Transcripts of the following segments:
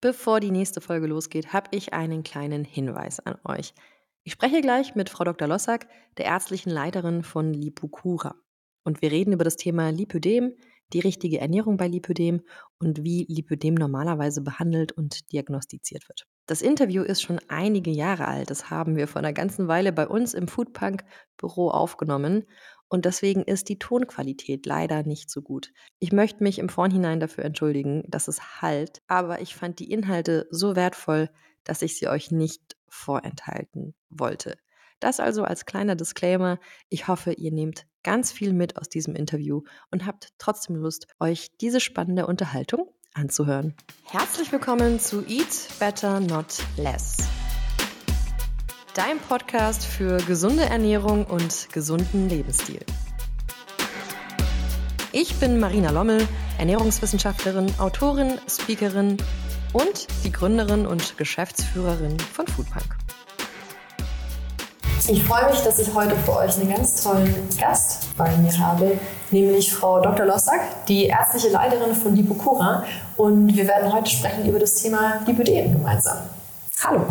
Bevor die nächste Folge losgeht, habe ich einen kleinen Hinweis an euch. Ich spreche gleich mit Frau Dr. Lossack, der ärztlichen Leiterin von Lipocura. Und wir reden über das Thema Lipödem, die richtige Ernährung bei Lipödem und wie Lipödem normalerweise behandelt und diagnostiziert wird. Das Interview ist schon einige Jahre alt. Das haben wir vor einer ganzen Weile bei uns im Foodpunk-Büro aufgenommen. Und deswegen ist die Tonqualität leider nicht so gut. Ich möchte mich im Vornhinein dafür entschuldigen, dass es halt, aber ich fand die Inhalte so wertvoll, dass ich sie euch nicht vorenthalten wollte. Das also als kleiner Disclaimer. Ich hoffe, ihr nehmt ganz viel mit aus diesem Interview und habt trotzdem Lust, euch diese spannende Unterhaltung anzuhören. Herzlich willkommen zu Eat Better Not Less. Dein Podcast für gesunde Ernährung und gesunden Lebensstil. Ich bin Marina Lommel, Ernährungswissenschaftlerin, Autorin, Speakerin und die Gründerin und Geschäftsführerin von Foodpunk. Ich freue mich, dass ich heute für euch einen ganz tollen Gast bei mir habe, nämlich Frau Dr. Lossack, die ärztliche Leiterin von Lipocura. Und wir werden heute sprechen über das Thema Lipödem gemeinsam. Hallo.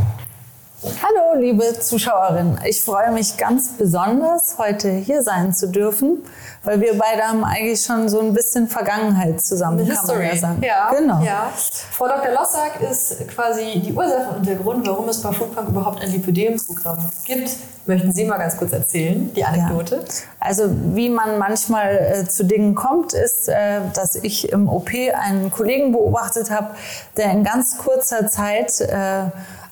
Hallo, liebe Zuschauerinnen. Ich freue mich ganz besonders, heute hier sein zu dürfen, weil wir beide haben eigentlich schon so ein bisschen Vergangenheit zusammen, kann man ja sagen. Ja, genau. Ja. Frau Dr. Lossack ist quasi die Ursache und der Grund, warum es bei Foodpunk überhaupt ein Lipödem-Programm gibt. Möchten Sie mal ganz kurz erzählen, die Anekdote? Ja. Also wie man manchmal äh, zu Dingen kommt, ist, äh, dass ich im OP einen Kollegen beobachtet habe, der in ganz kurzer Zeit äh,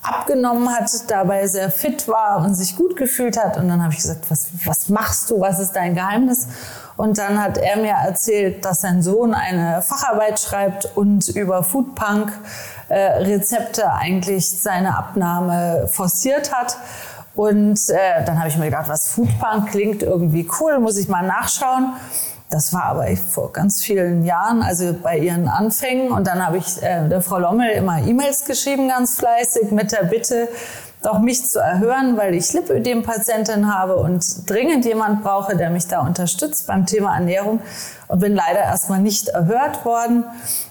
abgenommen hat, dabei sehr fit war und sich gut gefühlt hat. Und dann habe ich gesagt, was, was machst du? Was ist dein Geheimnis? Und dann hat er mir erzählt, dass sein Sohn eine Facharbeit schreibt und über Foodpunk äh, eigentlich seine Abnahme forciert hat. Und äh, dann habe ich mir gedacht, was Foodpunk klingt irgendwie cool, muss ich mal nachschauen. Das war aber vor ganz vielen Jahren, also bei ihren Anfängen. Und dann habe ich äh, der Frau Lommel immer E-Mails geschrieben, ganz fleißig, mit der Bitte, doch mich zu erhören, weil ich Lipödem-Patientin habe und dringend jemand brauche, der mich da unterstützt beim Thema Ernährung. Und bin leider erstmal nicht erhört worden,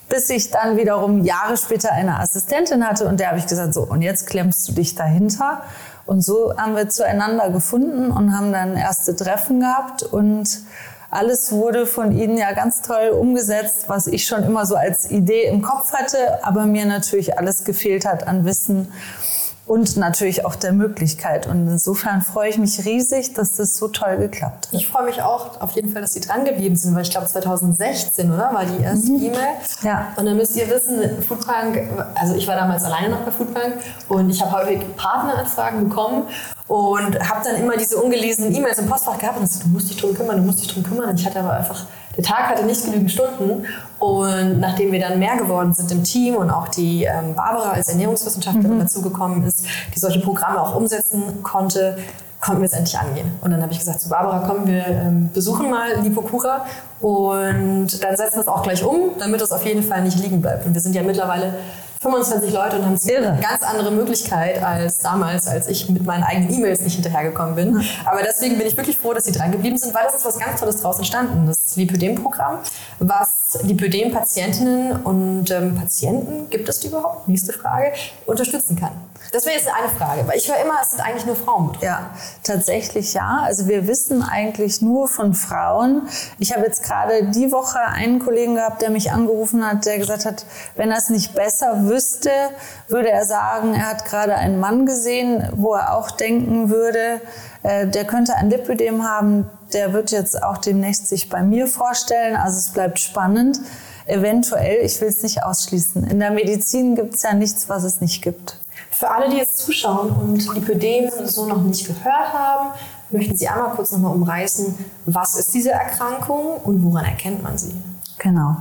bis ich dann wiederum Jahre später eine Assistentin hatte. Und der habe ich gesagt, so, und jetzt klemmst du dich dahinter. Und so haben wir zueinander gefunden und haben dann erste Treffen gehabt und alles wurde von Ihnen ja ganz toll umgesetzt, was ich schon immer so als Idee im Kopf hatte, aber mir natürlich alles gefehlt hat an Wissen und natürlich auch der Möglichkeit. Und insofern freue ich mich riesig, dass das so toll geklappt hat. Ich freue mich auch auf jeden Fall, dass Sie dran geblieben sind, weil ich glaube 2016, oder? War die erste mhm. E-Mail. Ja. Und dann müsst ihr wissen, Foodpunk, also ich war damals alleine noch bei Foodpunk und ich habe häufig Partneranfragen bekommen und habe dann immer diese ungelesenen E-Mails im Postfach gehabt und gesagt, du musst dich drum kümmern, du musst dich drum kümmern. Und ich hatte aber einfach der Tag hatte nicht genügend Stunden und nachdem wir dann mehr geworden sind im Team und auch die ähm, Barbara als Ernährungswissenschaftlerin mhm. dazugekommen ist, die solche Programme auch umsetzen konnte, konnten wir es endlich angehen. Und dann habe ich gesagt zu Barbara, komm, wir ähm, besuchen mal Lipokura und dann setzen wir es auch gleich um, damit es auf jeden Fall nicht liegen bleibt. Und wir sind ja mittlerweile 25 Leute und haben eine ganz andere Möglichkeit als damals, als ich mit meinen eigenen E-Mails nicht hinterhergekommen bin. Aber deswegen bin ich wirklich froh, dass sie dran geblieben sind, weil das ist was ganz Tolles draus entstanden. Das Lipödem-Programm, was Lipödem-Patientinnen und ähm, Patienten, gibt es die überhaupt? Nächste Frage, unterstützen kann. Das wäre jetzt eine Frage, weil ich höre immer, es sind eigentlich nur Frauen. Ja, tatsächlich ja. Also wir wissen eigentlich nur von Frauen. Ich habe jetzt gerade die Woche einen Kollegen gehabt, der mich angerufen hat, der gesagt hat, wenn er es nicht besser wüsste, würde er sagen, er hat gerade einen Mann gesehen, wo er auch denken würde, der könnte ein Lipödem haben, der wird jetzt auch demnächst sich bei mir vorstellen. Also es bleibt spannend. Eventuell, ich will es nicht ausschließen. In der Medizin gibt es ja nichts, was es nicht gibt. Für alle, die jetzt zuschauen und Lipödem so noch nicht gehört haben, möchten Sie einmal kurz nochmal umreißen, was ist diese Erkrankung und woran erkennt man sie? Genau.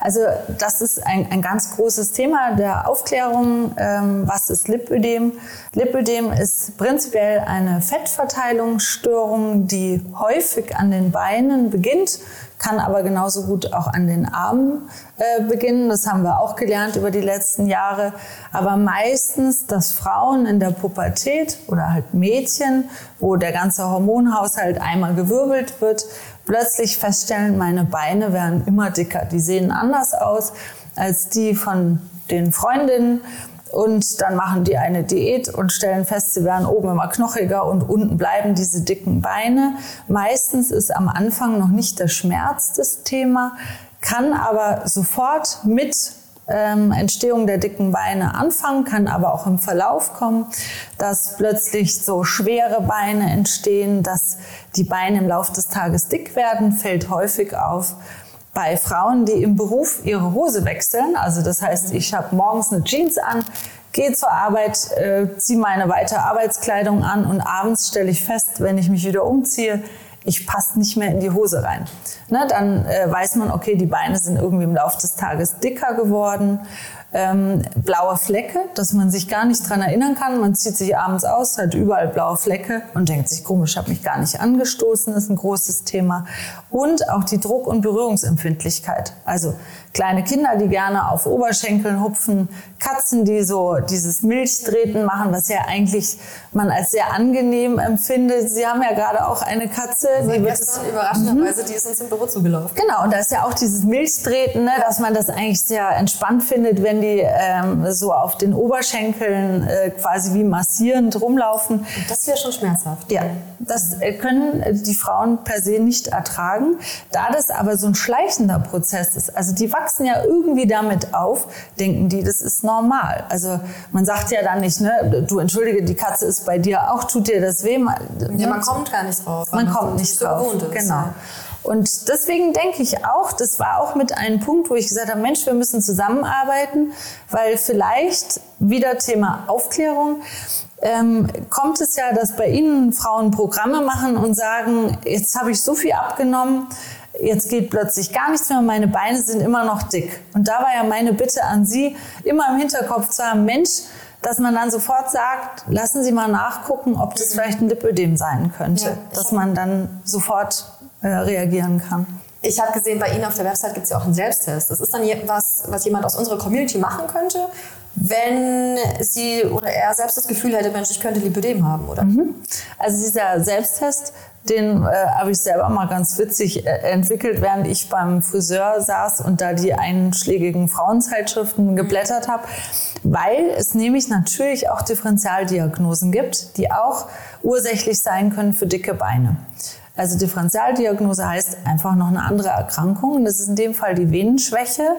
Also das ist ein, ein ganz großes Thema der Aufklärung. Ähm, was ist Lipödem? Lipödem ist prinzipiell eine Fettverteilungsstörung, die häufig an den Beinen beginnt, kann aber genauso gut auch an den Armen äh, beginnen. Das haben wir auch gelernt über die letzten Jahre. Aber meistens, dass Frauen in der Pubertät oder halt Mädchen, wo der ganze Hormonhaushalt einmal gewirbelt wird, plötzlich feststellen, meine Beine werden immer dicker. Die sehen anders aus als die von den Freundinnen und dann machen die eine Diät und stellen fest, sie werden oben immer knochiger und unten bleiben diese dicken Beine. Meistens ist am Anfang noch nicht der Schmerz das Thema, kann aber sofort mit ähm, Entstehung der dicken Beine anfangen, kann aber auch im Verlauf kommen, dass plötzlich so schwere Beine entstehen, dass die Beine im Laufe des Tages dick werden, fällt häufig auf bei Frauen, die im Beruf ihre Hose wechseln. Also das heißt, ich habe morgens eine Jeans an, gehe zur Arbeit, äh, ziehe meine weitere Arbeitskleidung an und abends stelle ich fest, wenn ich mich wieder umziehe, ich passe nicht mehr in die Hose rein. Ne, dann äh, weiß man, okay, die Beine sind irgendwie im Laufe des Tages dicker geworden ähm, blaue Flecke, dass man sich gar nicht dran erinnern kann. Man zieht sich abends aus, hat überall blaue Flecke und denkt sich, komisch, habe mich gar nicht angestoßen, ist ein großes Thema. Und auch die Druck- und Berührungsempfindlichkeit. Also kleine Kinder, die gerne auf Oberschenkeln hupfen, Katzen, die so dieses Milchtreten machen, was ja eigentlich man als sehr angenehm empfindet. Sie haben ja gerade auch eine Katze. Also die gestern überraschenderweise, mhm. die ist uns im Büro zugelaufen. Genau, und da ist ja auch dieses Milchtreten, ne, dass man das eigentlich sehr entspannt findet, wenn die ähm, so auf den Oberschenkeln äh, quasi wie massierend rumlaufen. Das wäre schon schmerzhaft. Ja, das äh, können die Frauen per se nicht ertragen. Da das aber so ein schleichender Prozess ist, also die wachsen ja irgendwie damit auf, denken die, das ist normal. Also man sagt ja dann nicht, ne, du entschuldige, die Katze ist bei dir auch, tut dir das weh? Ja, man kommt gar nicht drauf. Man kommt nicht drauf. So genau. Und deswegen denke ich auch, das war auch mit einem Punkt, wo ich gesagt habe, Mensch, wir müssen zusammenarbeiten, weil vielleicht wieder Thema Aufklärung, ähm, kommt es ja, dass bei Ihnen Frauen Programme machen und sagen, jetzt habe ich so viel abgenommen, jetzt geht plötzlich gar nichts mehr, meine Beine sind immer noch dick. Und da war ja meine Bitte an Sie, immer im Hinterkopf zu haben, Mensch, dass man dann sofort sagt, lassen Sie mal nachgucken, ob das mhm. vielleicht ein Lipödem sein könnte, ja, dass man dann sofort äh, reagieren kann. Ich habe gesehen, bei Ihnen auf der Website gibt es ja auch einen Selbsttest. Das ist dann was, was jemand aus unserer Community machen könnte, wenn sie oder er selbst das Gefühl hätte, Mensch, ich könnte Lipödem haben, oder? Mhm. Also dieser Selbsttest, den äh, habe ich selber mal ganz witzig äh, entwickelt, während ich beim Friseur saß und da die einschlägigen Frauenzeitschriften geblättert habe, weil es nämlich natürlich auch Differentialdiagnosen gibt, die auch ursächlich sein können für dicke Beine. Also Differentialdiagnose heißt einfach noch eine andere Erkrankung. Das ist in dem Fall die Venenschwäche,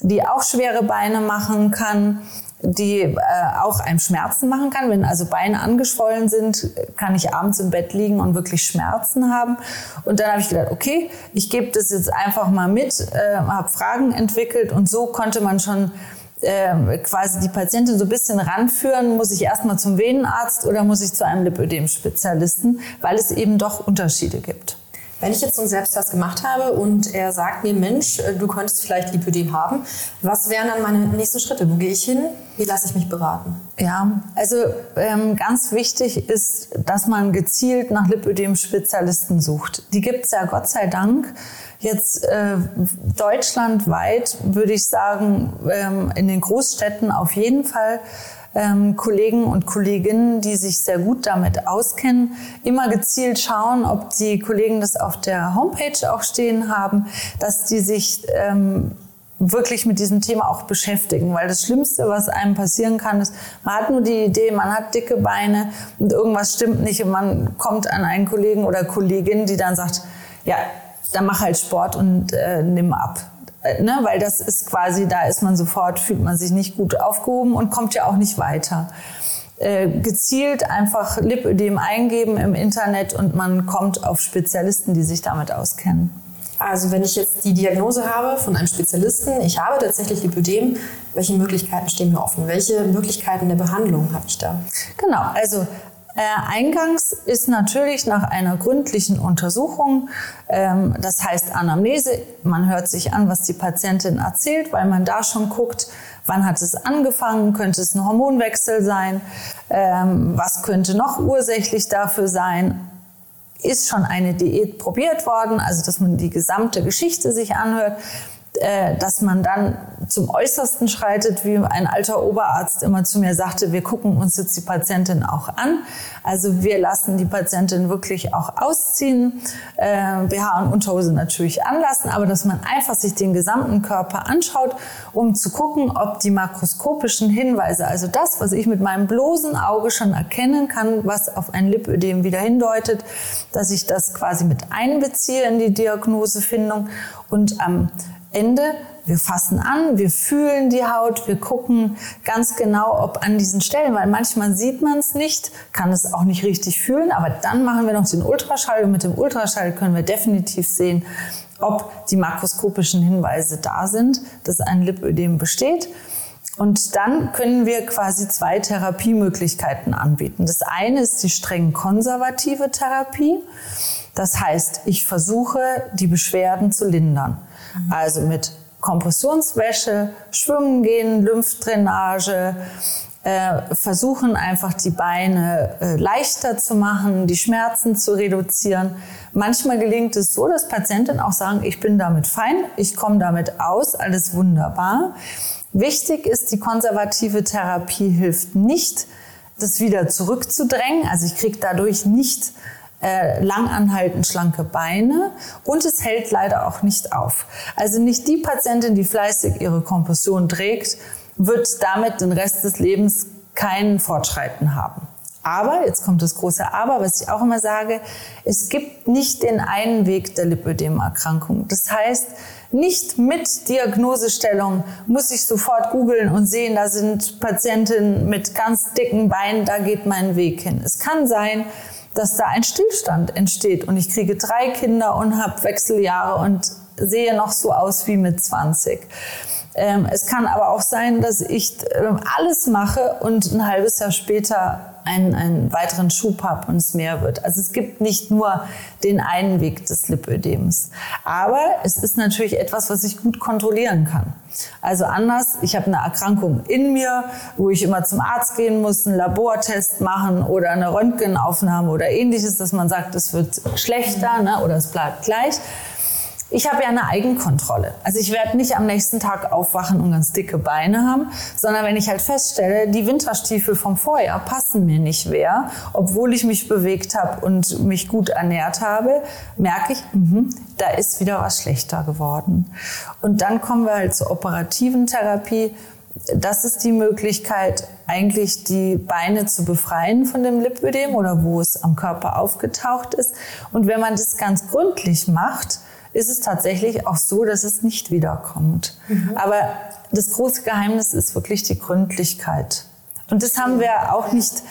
die auch schwere Beine machen kann die äh, auch einem Schmerzen machen kann. Wenn also Beine angeschwollen sind, kann ich abends im Bett liegen und wirklich Schmerzen haben. Und dann habe ich gedacht, okay, ich gebe das jetzt einfach mal mit, äh, habe Fragen entwickelt und so konnte man schon äh, quasi die Patientin so ein bisschen ranführen, muss ich erstmal zum Venenarzt oder muss ich zu einem Lipödem-Spezialisten, weil es eben doch Unterschiede gibt. Wenn ich jetzt so einen Selbsttest gemacht habe und er sagt mir, Mensch, äh, du könntest vielleicht Lipödem haben, was wären dann meine nächsten Schritte? Wo gehe ich hin? Wie lasse ich mich beraten? Ja, also ähm, ganz wichtig ist, dass man gezielt nach Lipödem-Spezialisten sucht. Die gibt es ja Gott sei Dank. Jetzt äh, deutschlandweit würde ich sagen, ähm, in den Großstädten auf jeden Fall ähm, Kollegen und Kolleginnen, die sich sehr gut damit auskennen, immer gezielt schauen, ob die Kollegen das auf der Homepage auch stehen haben, dass die sich ähm, wirklich mit diesem Thema auch beschäftigen, weil das Schlimmste, was einem passieren kann, ist, man hat nur die Idee, man hat dicke Beine und irgendwas stimmt nicht und man kommt an einen Kollegen oder Kollegin, die dann sagt, ja, dann mach halt Sport und äh, nimm ab. Äh, ne? Weil das ist quasi, da ist man sofort, fühlt man sich nicht gut aufgehoben und kommt ja auch nicht weiter. Äh, gezielt einfach Lipödem eingeben im Internet und man kommt auf Spezialisten, die sich damit auskennen. Also wenn ich jetzt die Diagnose habe von einem Spezialisten, ich habe tatsächlich Lipödem, welche Möglichkeiten stehen mir offen? Welche Möglichkeiten der Behandlung habe ich da? Genau, also äh, eingangs ist natürlich nach einer gründlichen Untersuchung, ähm, das heißt Anamnese, man hört sich an, was die Patientin erzählt, weil man da schon guckt, wann hat es angefangen, könnte es ein Hormonwechsel sein, ähm, was könnte noch ursächlich dafür sein, ist schon eine Diät probiert worden, also dass man die gesamte Geschichte sich anhört äh, dass man dann zum Äußersten schreitet, wie ein alter Oberarzt immer zu mir sagte, wir gucken uns jetzt die Patientin auch an. Also wir lassen die Patientin wirklich auch ausziehen, äh, BH und Unterhose natürlich anlassen, aber dass man einfach sich den gesamten Körper anschaut, um zu gucken, ob die makroskopischen Hinweise, also das, was ich mit meinem bloßen Auge schon erkennen kann, was auf ein Lipödem wieder hindeutet, dass ich das quasi mit einbeziehe in die Diagnosefindung und am Ende wir fassen an, wir fühlen die Haut, wir gucken ganz genau, ob an diesen Stellen, weil manchmal sieht man es nicht, kann es auch nicht richtig fühlen, aber dann machen wir noch den Ultraschall und mit dem Ultraschall können wir definitiv sehen, ob die makroskopischen Hinweise da sind, dass ein Lipödem besteht. Und dann können wir quasi zwei Therapiemöglichkeiten anbieten. Das eine ist die streng konservative Therapie. Das heißt, ich versuche, die Beschwerden zu lindern. Also mit Kompressionswäsche, Schwimmen gehen, Lymphdrainage, äh, versuchen einfach die Beine äh, leichter zu machen, die Schmerzen zu reduzieren. Manchmal gelingt es so, dass Patienten auch sagen, ich bin damit fein, ich komme damit aus, alles wunderbar. Wichtig ist, die konservative Therapie hilft nicht, das wieder zurückzudrängen. Also ich kriege dadurch nicht äh, langanhaltend schlanke Beine und es hält leider auch nicht auf. Also nicht die Patientin, die fleißig ihre Kompression trägt, wird damit den Rest des Lebens keinen Fortschreiten haben. Aber, jetzt kommt das große Aber, was ich auch immer sage, es gibt nicht den einen Weg der Lipödemerkrankung. Das heißt, nicht mit Diagnosestellung muss ich sofort googeln und sehen, da sind Patientinnen mit ganz dicken Beinen, da geht mein Weg hin. Es kann sein, dass da ein Stillstand entsteht und ich kriege drei Kinder und habe Wechseljahre und sehe noch so aus wie mit 20. Ähm, es kann aber auch sein, dass ich äh, alles mache und ein halbes Jahr später einen, einen weiteren Schub habe und es mehr wird. Also es gibt nicht nur den einen Weg des Lipödems. Aber es ist natürlich etwas, was ich gut kontrollieren kann. Also anders, ich habe eine Erkrankung in mir, wo ich immer zum Arzt gehen muss, einen Labortest machen oder eine Röntgenaufnahme oder ähnliches, dass man sagt, es wird schlechter ne, oder es bleibt gleich. Ich habe ja eine Eigenkontrolle. Also ich werde nicht am nächsten Tag aufwachen und ganz dicke Beine haben, sondern wenn ich halt feststelle, die Winterstiefel vom Vorjahr passen mir nicht mehr, obwohl ich mich bewegt habe und mich gut ernährt habe, merke ich, mh, da ist wieder was schlechter geworden. Und dann kommen wir halt zur operativen Therapie. Das ist die Möglichkeit, eigentlich die Beine zu befreien von dem Lipödem oder wo es am Körper aufgetaucht ist. Und wenn man das ganz gründlich macht, ist es tatsächlich auch so, dass es nicht wiederkommt. Mhm. Aber das große Geheimnis ist wirklich die Gründlichkeit. Und das haben wir auch nicht,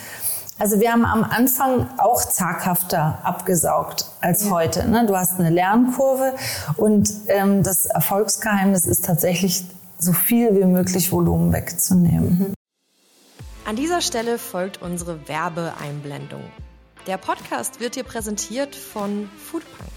also wir haben am Anfang auch zaghafter abgesaugt als ja. heute. Ne? Du hast eine Lernkurve und ähm, das Erfolgsgeheimnis ist tatsächlich so viel wie möglich Volumen wegzunehmen. Mhm. An dieser Stelle folgt unsere Werbeeinblendung. Der Podcast wird dir präsentiert von Foodpunk.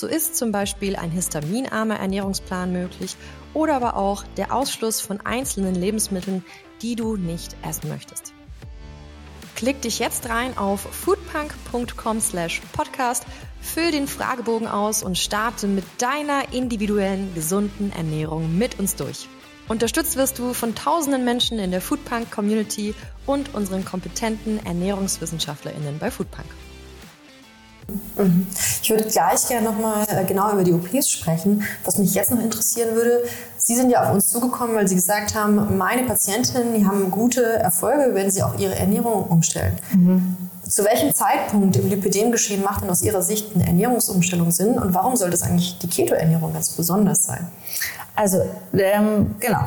So ist zum Beispiel ein histaminarmer Ernährungsplan möglich oder aber auch der Ausschluss von einzelnen Lebensmitteln, die du nicht essen möchtest. Klick dich jetzt rein auf foodpunk.com/podcast, füll den Fragebogen aus und starte mit deiner individuellen gesunden Ernährung mit uns durch. Unterstützt wirst du von tausenden Menschen in der Foodpunk Community und unseren kompetenten Ernährungswissenschaftlerinnen bei Foodpunk. Mhm. Ich würde gleich gerne nochmal äh, genau über die OPs sprechen. Was mich jetzt noch interessieren würde, Sie sind ja auf uns zugekommen, weil Sie gesagt haben, meine Patientinnen, die haben gute Erfolge, wenn sie auch ihre Ernährung umstellen. Mhm. Zu welchem Zeitpunkt im Lipidem-Geschehen macht denn aus Ihrer Sicht eine Ernährungsumstellung Sinn und warum sollte es eigentlich die Keto-Ernährung ganz besonders sein? Also ähm, genau,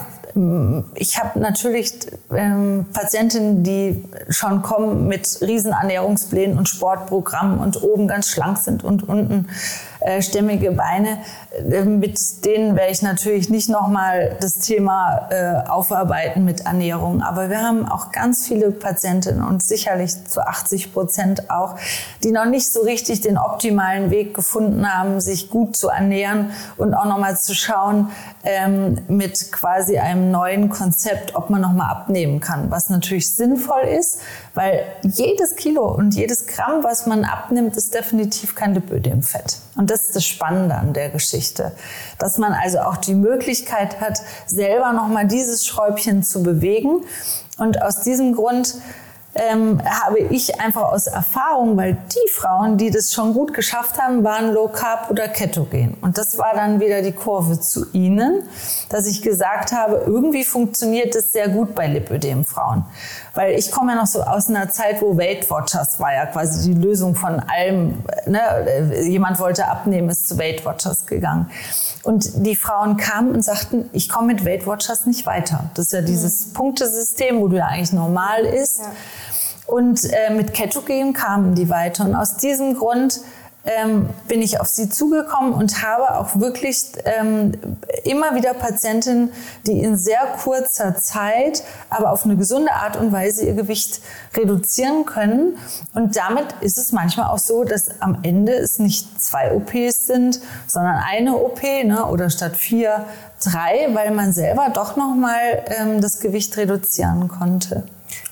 ich habe natürlich ähm, Patientinnen, die schon kommen mit Riesenernährungsplänen und Sportprogrammen und oben ganz schlank sind und unten äh, stämmige Beine. Äh, mit denen werde ich natürlich nicht nochmal das Thema äh, aufarbeiten mit Ernährung. Aber wir haben auch ganz viele Patientinnen und sicherlich zu 80 Prozent auch, die noch nicht so richtig den optimalen Weg gefunden haben, sich gut zu ernähren und auch nochmal zu schauen ähm, mit quasi einem neuen Konzept, ob man nochmal abnehmen kann. Was natürlich sinnvoll ist, weil jedes Kilo und jedes Gramm, was man abnimmt, ist definitiv kein Lipödemfett. Und das ist das Spannende an der Geschichte, dass man also auch die Möglichkeit hat, selber nochmal dieses Schräubchen zu bewegen. Und aus diesem Grund ähm, habe ich einfach aus Erfahrung, weil die Frauen, die das schon gut geschafft haben, waren Low Carb oder Ketogen. Und das war dann wieder die Kurve zu ihnen, dass ich gesagt habe, irgendwie funktioniert das sehr gut bei Lipödem-Frauen. Weil ich komme ja noch so aus einer Zeit, wo Weight Watchers war ja quasi die Lösung von allem. Ne? Jemand wollte abnehmen, ist zu Weight Watchers gegangen. Und die Frauen kamen und sagten, ich komme mit Weight Watchers nicht weiter. Das ist ja dieses mhm. Punktesystem, wo du ja eigentlich normal ist. Ja. Und äh, mit Ketogen kamen die weiter. Und aus diesem Grund ähm, bin ich auf sie zugekommen und habe auch wirklich ähm, immer wieder Patientinnen, die in sehr kurzer Zeit, aber auf eine gesunde Art und Weise ihr Gewicht reduzieren können. Und damit ist es manchmal auch so, dass am Ende es nicht zwei OPs sind, sondern eine OP ne, oder statt vier drei, weil man selber doch noch mal ähm, das Gewicht reduzieren konnte.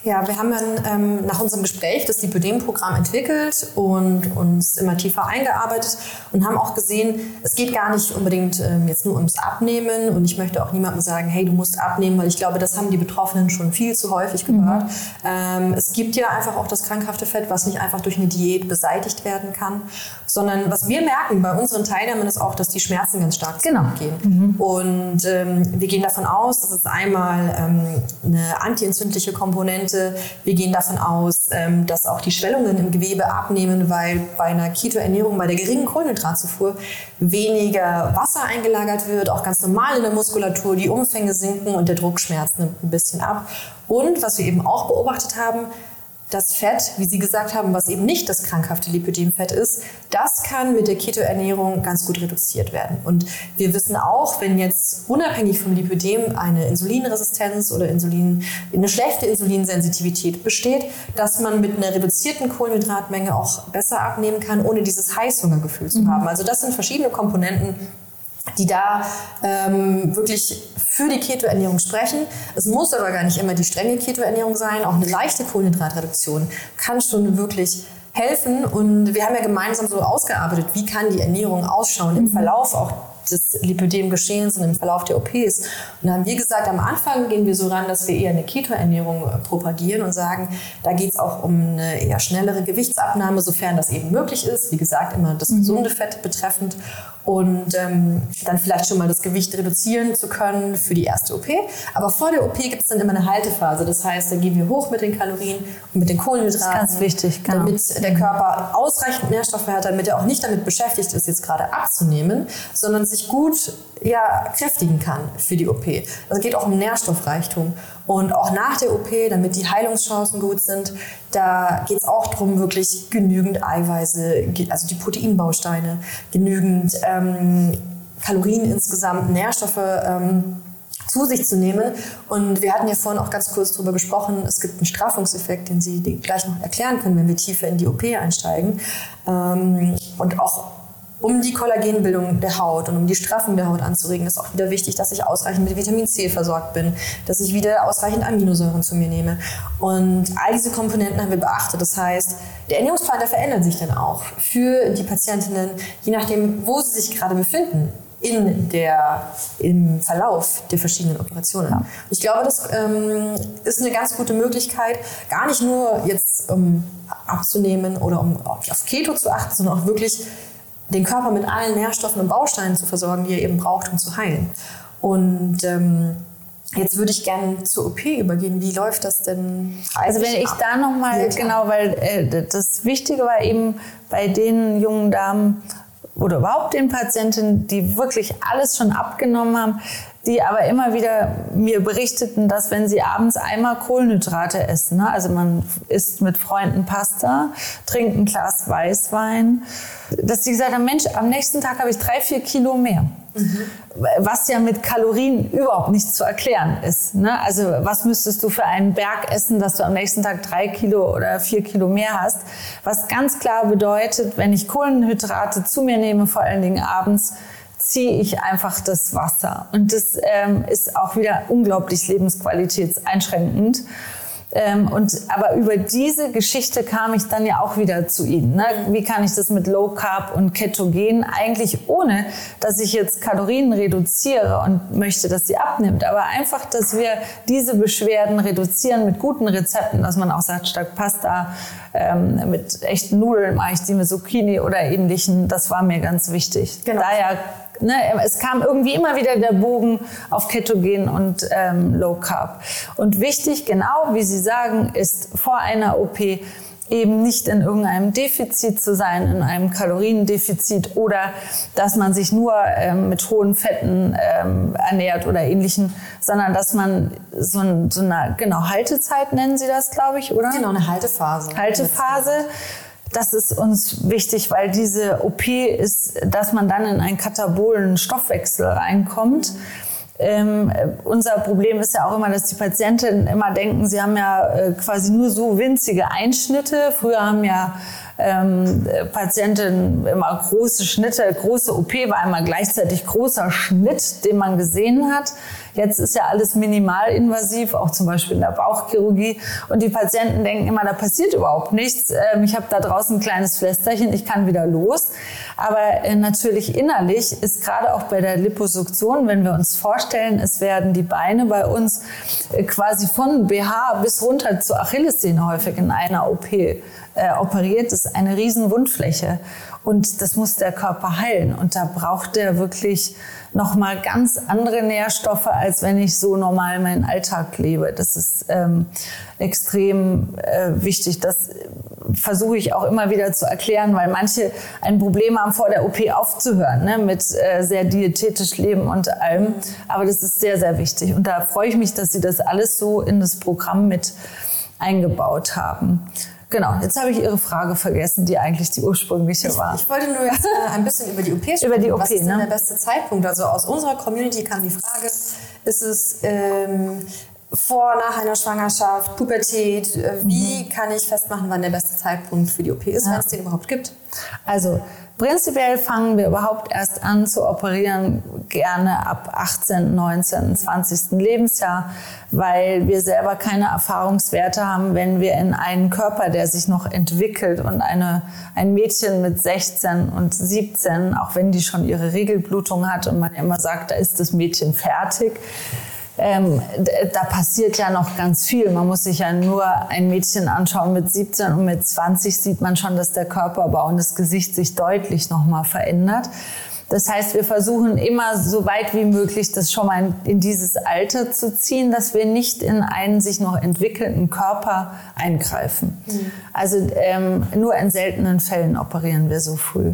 Ja, wir haben dann ähm, nach unserem Gespräch das Lipödem-Programm entwickelt und uns immer tiefer eingearbeitet und haben auch gesehen, es geht gar nicht unbedingt ähm, jetzt nur ums Abnehmen und ich möchte auch niemandem sagen, hey, du musst abnehmen, weil ich glaube, das haben die Betroffenen schon viel zu häufig gehört. Mhm. Ähm, es gibt ja einfach auch das krankhafte Fett, was nicht einfach durch eine Diät beseitigt werden kann, sondern was wir merken bei unseren Teilnehmern ist auch, dass die Schmerzen ganz stark genau. zurückgehen. Mhm. Und ähm, wir gehen davon aus, dass es einmal ähm, eine antientzündliche Komponente. Wir gehen davon aus, ähm, dass auch die Schwellungen im Gewebe abnehmen, weil bei einer Keto-Ernährung, bei der geringen Kohlenhydratzufuhr weniger Wasser eingelagert wird, auch ganz normal in der Muskulatur, die Umfänge sinken und der Druckschmerz nimmt ein bisschen ab. Und was wir eben auch beobachtet haben, das Fett, wie Sie gesagt haben, was eben nicht das krankhafte Lipidemfett ist, das kann mit der Ketoernährung ganz gut reduziert werden. Und wir wissen auch, wenn jetzt unabhängig vom Lipidem eine Insulinresistenz oder Insulin, eine schlechte Insulinsensitivität besteht, dass man mit einer reduzierten Kohlenhydratmenge auch besser abnehmen kann, ohne dieses Heißhungergefühl zu mhm. haben. Also das sind verschiedene Komponenten, die da ähm, wirklich für die Ketoernährung sprechen. Es muss aber gar nicht immer die strenge Ketoernährung sein. Auch eine leichte Kohlenhydratreduktion kann schon wirklich helfen. Und wir haben ja gemeinsam so ausgearbeitet, wie kann die Ernährung ausschauen im mhm. Verlauf auch des Lipödem-Geschehens und im Verlauf der OPs. Und da haben wir gesagt, am Anfang gehen wir so ran, dass wir eher eine Ketoernährung äh, propagieren und sagen, da geht es auch um eine eher schnellere Gewichtsabnahme, sofern das eben möglich ist. Wie gesagt, immer das mhm. gesunde Fett betreffend und ähm, dann vielleicht schon mal das Gewicht reduzieren zu können für die erste OP. Aber vor der OP gibt es dann immer eine Haltephase. Das heißt, da gehen wir hoch mit den Kalorien und mit den Kohlenhydraten. Das ist ganz wichtig, genau. Damit der Körper ausreichend Nährstoffe hat, damit er auch nicht damit beschäftigt ist, jetzt gerade abzunehmen, sondern sich gut ja, kräftigen kann für die OP. Also geht auch um Nährstoffreichtum. Und auch nach der OP, damit die Heilungschancen gut sind, da geht es auch darum, wirklich genügend Eiweiße, also die Proteinbausteine, genügend ähm, Kalorien insgesamt, Nährstoffe ähm, zu sich zu nehmen. Und wir hatten ja vorhin auch ganz kurz darüber gesprochen, es gibt einen Straffungseffekt, den Sie gleich noch erklären können, wenn wir tiefer in die OP einsteigen. Ähm, und auch um die Kollagenbildung der Haut und um die Straffung der Haut anzuregen, ist auch wieder wichtig, dass ich ausreichend mit Vitamin C versorgt bin, dass ich wieder ausreichend Aminosäuren zu mir nehme. Und all diese Komponenten haben wir beachtet. Das heißt, der Ernährungsplan, der verändert sich dann auch für die Patientinnen, je nachdem, wo sie sich gerade befinden in der, im Verlauf der verschiedenen Operationen. Ich glaube, das ähm, ist eine ganz gute Möglichkeit, gar nicht nur jetzt um abzunehmen oder um auf Keto zu achten, sondern auch wirklich den Körper mit allen Nährstoffen und Bausteinen zu versorgen, die er eben braucht, um zu heilen. Und ähm, Jetzt würde ich gerne zur OP übergehen. Wie läuft das denn? Also wenn ich ab? da nochmal, ja, genau, weil äh, das Wichtige war eben bei den jungen Damen oder überhaupt den Patienten, die wirklich alles schon abgenommen haben, die aber immer wieder mir berichteten, dass wenn sie abends einmal Kohlenhydrate essen, ne, also man isst mit Freunden Pasta, trinkt ein Glas Weißwein, dass sie gesagt haben, Mensch, am nächsten Tag habe ich drei, vier Kilo mehr. Mhm. Was ja mit Kalorien überhaupt nicht zu erklären ist. Ne? Also was müsstest du für einen Berg essen, dass du am nächsten Tag drei Kilo oder vier Kilo mehr hast? Was ganz klar bedeutet, wenn ich Kohlenhydrate zu mir nehme, vor allen Dingen abends, ziehe ich einfach das Wasser. Und das ähm, ist auch wieder unglaublich lebensqualitätseinschränkend. Ähm, und, aber über diese Geschichte kam ich dann ja auch wieder zu Ihnen. Ne? Wie kann ich das mit Low Carb und Ketogen eigentlich ohne, dass ich jetzt Kalorien reduziere und möchte, dass sie abnimmt, aber einfach, dass wir diese Beschwerden reduzieren mit guten Rezepten, dass man auch sagt, statt Pasta ähm, mit echten Nudeln mache ich die mit Zucchini oder ähnlichen. Das war mir ganz wichtig. Genau. Daher Ne, es kam irgendwie immer wieder der Bogen auf Ketogen und ähm, Low Carb. Und wichtig, genau wie Sie sagen, ist vor einer OP eben nicht in irgendeinem Defizit zu sein, in einem Kaloriendefizit oder dass man sich nur ähm, mit hohen Fetten ähm, ernährt oder ähnlichen, sondern dass man so, ein, so eine genau Haltezeit nennen Sie das, glaube ich, oder? Genau, eine Haltephase. Haltephase das ist uns wichtig, weil diese OP ist, dass man dann in einen katabolen Stoffwechsel reinkommt. Ähm, unser Problem ist ja auch immer, dass die Patientinnen immer denken, sie haben ja äh, quasi nur so winzige Einschnitte. Früher haben ja ähm, Patientinnen immer große Schnitte, große OP war immer gleichzeitig großer Schnitt, den man gesehen hat. Jetzt ist ja alles minimalinvasiv, auch zum Beispiel in der Bauchchirurgie. Und die Patienten denken immer, da passiert überhaupt nichts. Ähm, ich habe da draußen ein kleines Pflästerchen, ich kann wieder los. Aber äh, natürlich innerlich ist gerade auch bei der Liposuktion, wenn wir uns vorstellen, es werden die Beine bei uns äh, quasi von BH bis runter zur Achillessehne häufig in einer OP äh, operiert, ist eine riesen Wundfläche. Und das muss der Körper heilen. Und da braucht er wirklich nochmal ganz andere Nährstoffe, als wenn ich so normal meinen Alltag lebe. Das ist ähm, extrem äh, wichtig. Das versuche ich auch immer wieder zu erklären, weil manche ein Problem haben, vor der OP aufzuhören, ne, mit äh, sehr diätetisch leben und allem. Aber das ist sehr, sehr wichtig. Und da freue ich mich, dass Sie das alles so in das Programm mit eingebaut haben. Genau, jetzt habe ich Ihre Frage vergessen, die eigentlich die ursprüngliche ich, war. Ich wollte nur jetzt äh, ein bisschen über die OP sprechen. Über die OP, Was ist denn ne? der beste Zeitpunkt? Also aus unserer Community kam die Frage, ist es ähm, vor, nach einer Schwangerschaft, Pubertät? Äh, wie mhm. kann ich festmachen, wann der beste Zeitpunkt für die OP ist, ja. wenn es den überhaupt gibt? Also Prinzipiell fangen wir überhaupt erst an zu operieren, gerne ab 18, 19, 20. Lebensjahr, weil wir selber keine Erfahrungswerte haben, wenn wir in einen Körper, der sich noch entwickelt und eine, ein Mädchen mit 16 und 17, auch wenn die schon ihre Regelblutung hat und man immer sagt, da ist das Mädchen fertig, ähm, da passiert ja noch ganz viel. Man muss sich ja nur ein Mädchen anschauen mit 17 und mit 20 sieht man schon, dass der Körperbau und das Gesicht sich deutlich nochmal verändert. Das heißt, wir versuchen immer so weit wie möglich, das schon mal in dieses Alter zu ziehen, dass wir nicht in einen sich noch entwickelnden Körper eingreifen. Mhm. Also ähm, nur in seltenen Fällen operieren wir so früh.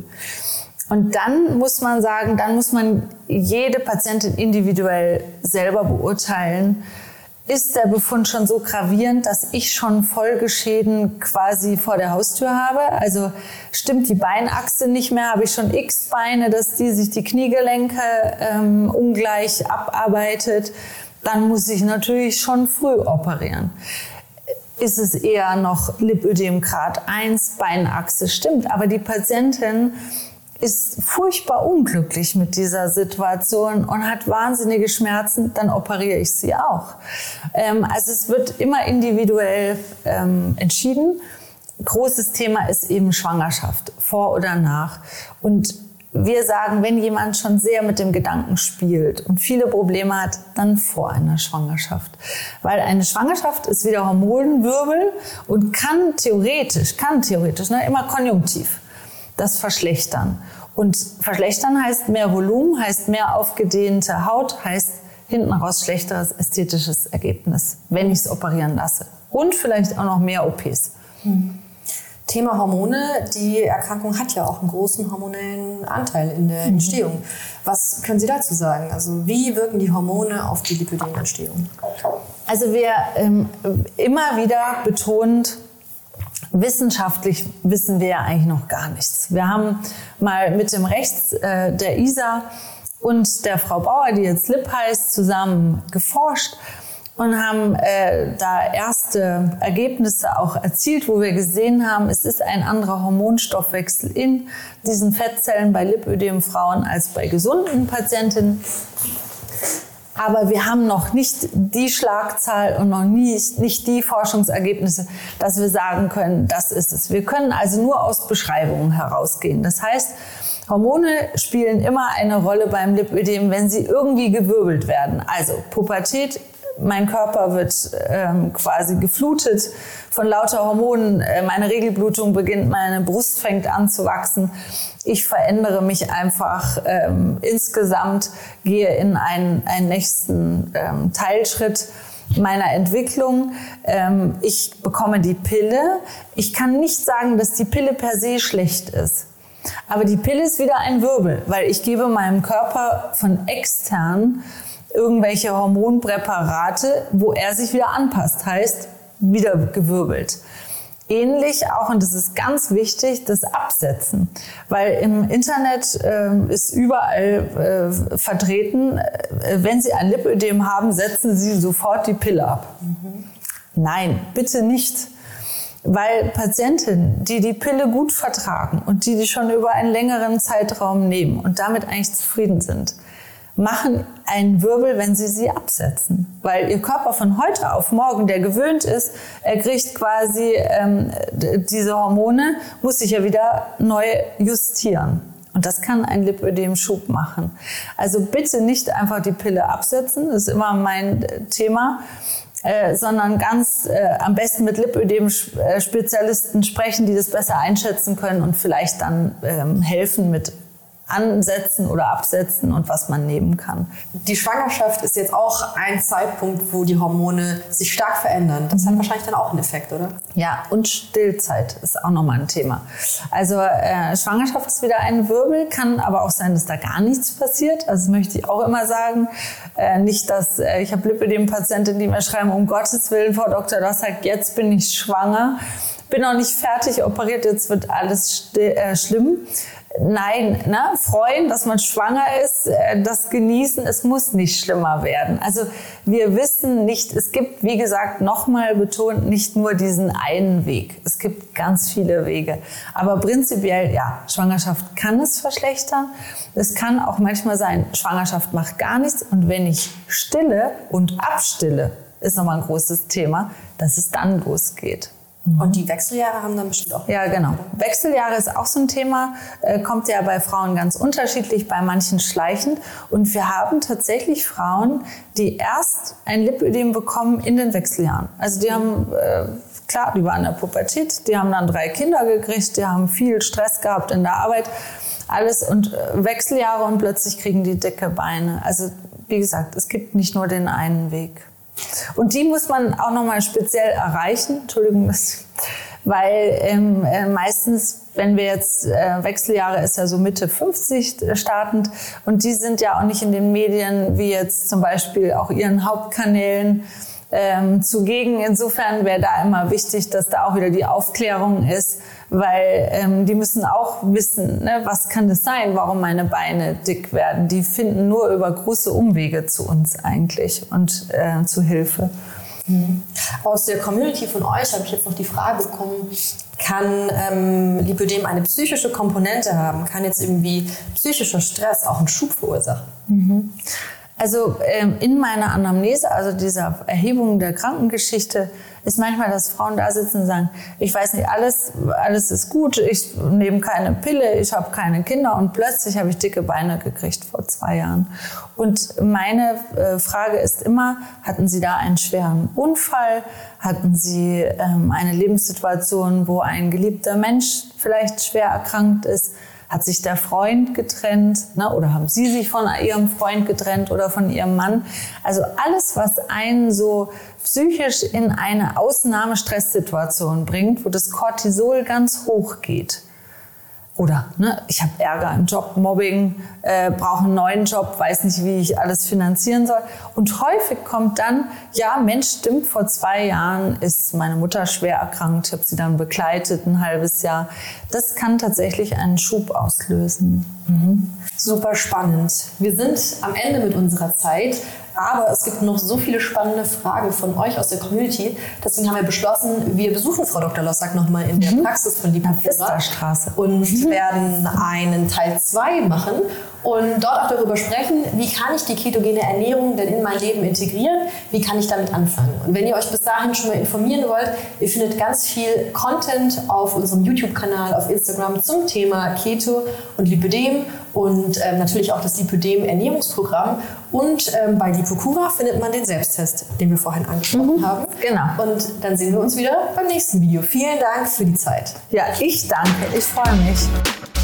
Und dann muss man sagen, dann muss man jede Patientin individuell selber beurteilen. Ist der Befund schon so gravierend, dass ich schon Folgeschäden quasi vor der Haustür habe? Also stimmt die Beinachse nicht mehr? Habe ich schon x Beine, dass die sich die Kniegelenke ähm, ungleich abarbeitet? Dann muss ich natürlich schon früh operieren ist es eher noch Lipödem Grad 1, Beinachse stimmt. Aber die Patientin ist furchtbar unglücklich mit dieser Situation und hat wahnsinnige Schmerzen, dann operiere ich sie auch. Ähm, also es wird immer individuell ähm, entschieden. Großes Thema ist eben Schwangerschaft, vor oder nach. Und wir sagen, wenn jemand schon sehr mit dem Gedanken spielt und viele Probleme hat, dann vor einer Schwangerschaft. Weil eine Schwangerschaft ist wieder Hormonwirbel und kann theoretisch, kann theoretisch, ne, immer konjunktiv das verschlechtern. Und verschlechtern heißt mehr Volumen, heißt mehr aufgedehnte Haut, heißt hinten raus schlechteres ästhetisches Ergebnis, wenn ich es operieren lasse. Und vielleicht auch noch mehr OPs. Mhm. Thema Hormone. Die Erkrankung hat ja auch einen großen hormonellen Anteil in der mhm. Entstehung. Was können Sie dazu sagen? Also wie wirken die Hormone auf die Lipödementstehung? Also wir ähm, immer wieder betont, wissenschaftlich wissen wir ja eigentlich noch gar nichts. Wir haben mal mit dem Rechts äh, der ISA und der Frau Bauer, die jetzt Lip heißt, zusammen geforscht und haben äh, da erste Ergebnisse auch erzielt, wo wir gesehen haben, es ist ein anderer Hormonstoffwechsel in diesen Fettzellen bei Lipödem-Frauen als bei gesunden Patientinnen. Aber wir haben noch nicht die Schlagzahl und noch nie, nicht die Forschungsergebnisse, dass wir sagen können, das ist es. Wir können also nur aus Beschreibungen herausgehen. Das heißt, Hormone spielen immer eine Rolle beim Lipödem, wenn sie irgendwie gewirbelt werden. Also Pubertät mein Körper wird ähm, quasi geflutet von lauter Hormonen. Äh, meine Regelblutung beginnt, meine Brust fängt an zu wachsen. Ich verändere mich einfach ähm, insgesamt, gehe in einen, einen nächsten ähm, Teilschritt meiner Entwicklung. Ähm, ich bekomme die Pille. Ich kann nicht sagen, dass die Pille per se schlecht ist. Aber die Pille ist wieder ein Wirbel, weil ich gebe meinem Körper von extern irgendwelche Hormonpräparate, wo er sich wieder anpasst, heißt wieder gewirbelt. Ähnlich auch, und das ist ganz wichtig, das Absetzen. Weil im Internet äh, ist überall äh, vertreten, äh, wenn Sie ein Lipödem haben, setzen Sie sofort die Pille ab. Mhm. Nein, bitte nicht. Weil Patientinnen, die die Pille gut vertragen und die die schon über einen längeren Zeitraum nehmen und damit eigentlich zufrieden sind, machen einen Wirbel, wenn sie sie absetzen. Weil ihr Körper von heute auf morgen, der gewöhnt ist, er kriegt quasi ähm, diese Hormone, muss sich ja wieder neu justieren. Und das kann ein Lipödem-Schub machen. Also bitte nicht einfach die Pille absetzen, das ist immer mein Thema. Äh, sondern ganz äh, am besten mit Lipödem-Spezialisten sprechen, die das besser einschätzen können und vielleicht dann ähm, helfen mit ansetzen oder absetzen und was man nehmen kann. Die Schwangerschaft ist jetzt auch ein Zeitpunkt, wo die Hormone sich stark verändern. Das hat mhm. wahrscheinlich dann auch einen Effekt, oder? Ja, und Stillzeit ist auch nochmal ein Thema. Also äh, Schwangerschaft ist wieder ein Wirbel, kann aber auch sein, dass da gar nichts passiert. Also das möchte ich auch immer sagen. Äh, nicht, dass äh, ich habe Lipidem-Patientinnen, die mir schreiben, um Gottes Willen, Frau Doktor, das sagt, jetzt bin ich schwanger bin noch nicht fertig operiert, jetzt wird alles äh, schlimm. Nein, ne? freuen, dass man schwanger ist, äh, das genießen, es muss nicht schlimmer werden. Also wir wissen nicht, es gibt, wie gesagt, nochmal betont, nicht nur diesen einen Weg. Es gibt ganz viele Wege. Aber prinzipiell, ja, Schwangerschaft kann es verschlechtern. Es kann auch manchmal sein, Schwangerschaft macht gar nichts. Und wenn ich stille und abstille, ist nochmal ein großes Thema, dass es dann losgeht. Mhm. Und die Wechseljahre haben dann bestimmt auch. Ja, genau. Wechseljahre ist auch so ein Thema, äh, kommt ja bei Frauen ganz unterschiedlich, bei manchen schleichend. Und wir haben tatsächlich Frauen, die erst ein Lipödem bekommen in den Wechseljahren. Also die haben, äh, klar, die waren in der Pubertät, die haben dann drei Kinder gekriegt, die haben viel Stress gehabt in der Arbeit, alles und äh, Wechseljahre und plötzlich kriegen die dicke Beine. Also wie gesagt, es gibt nicht nur den einen Weg. Und die muss man auch nochmal speziell erreichen. Entschuldigung, weil ähm, äh, meistens, wenn wir jetzt äh, Wechseljahre ist ja so Mitte 50 startend und die sind ja auch nicht in den Medien wie jetzt zum Beispiel auch ihren Hauptkanälen ähm, zugegen. Insofern wäre da immer wichtig, dass da auch wieder die Aufklärung ist, weil ähm, die müssen auch wissen, ne, was kann das sein, warum meine Beine dick werden. Die finden nur über große Umwege zu uns eigentlich und äh, zu Hilfe. Mhm. Aus der Community von euch habe ich jetzt noch die Frage bekommen, kann ähm, Lipödem eine psychische Komponente haben? Kann jetzt irgendwie psychischer Stress auch einen Schub verursachen? Mhm. Also ähm, in meiner Anamnese, also dieser Erhebung der Krankengeschichte, ist manchmal, dass Frauen da sitzen und sagen, ich weiß nicht, alles, alles ist gut, ich nehme keine Pille, ich habe keine Kinder und plötzlich habe ich dicke Beine gekriegt vor zwei Jahren. Und meine äh, Frage ist immer, hatten Sie da einen schweren Unfall? Hatten Sie ähm, eine Lebenssituation, wo ein geliebter Mensch vielleicht schwer erkrankt ist? Hat sich der Freund getrennt ne? oder haben Sie sich von Ihrem Freund getrennt oder von Ihrem Mann? Also alles, was einen so psychisch in eine Ausnahmestresssituation bringt, wo das Cortisol ganz hoch geht. Oder ne, ich habe Ärger im Job, Mobbing, äh, brauche einen neuen Job, weiß nicht, wie ich alles finanzieren soll. Und häufig kommt dann, ja, Mensch, stimmt, vor zwei Jahren ist meine Mutter schwer erkrankt, ich habe sie dann begleitet ein halbes Jahr. Das kann tatsächlich einen Schub auslösen. Mhm. Super spannend. Wir sind am Ende mit unserer Zeit. Aber es gibt noch so viele spannende Fragen von euch aus der Community. Deswegen haben wir beschlossen, wir besuchen Frau Dr. Lossack nochmal in der mhm. Praxis von Liebe Straße und mhm. werden einen Teil 2 machen und dort auch darüber sprechen, wie kann ich die ketogene Ernährung denn in mein Leben integrieren, wie kann ich damit anfangen. Und wenn ihr euch bis dahin schon mal informieren wollt, ihr findet ganz viel Content auf unserem YouTube-Kanal, auf Instagram zum Thema Keto und Lipidem und ähm, natürlich auch das Lipidem-Ernährungsprogramm. Und ähm, bei Lipocura findet man den Selbsttest, den wir vorhin angesprochen mhm, haben. Genau. Und dann sehen wir uns wieder beim nächsten Video. Vielen Dank für die Zeit. Ja, ich danke. Ich freue mich.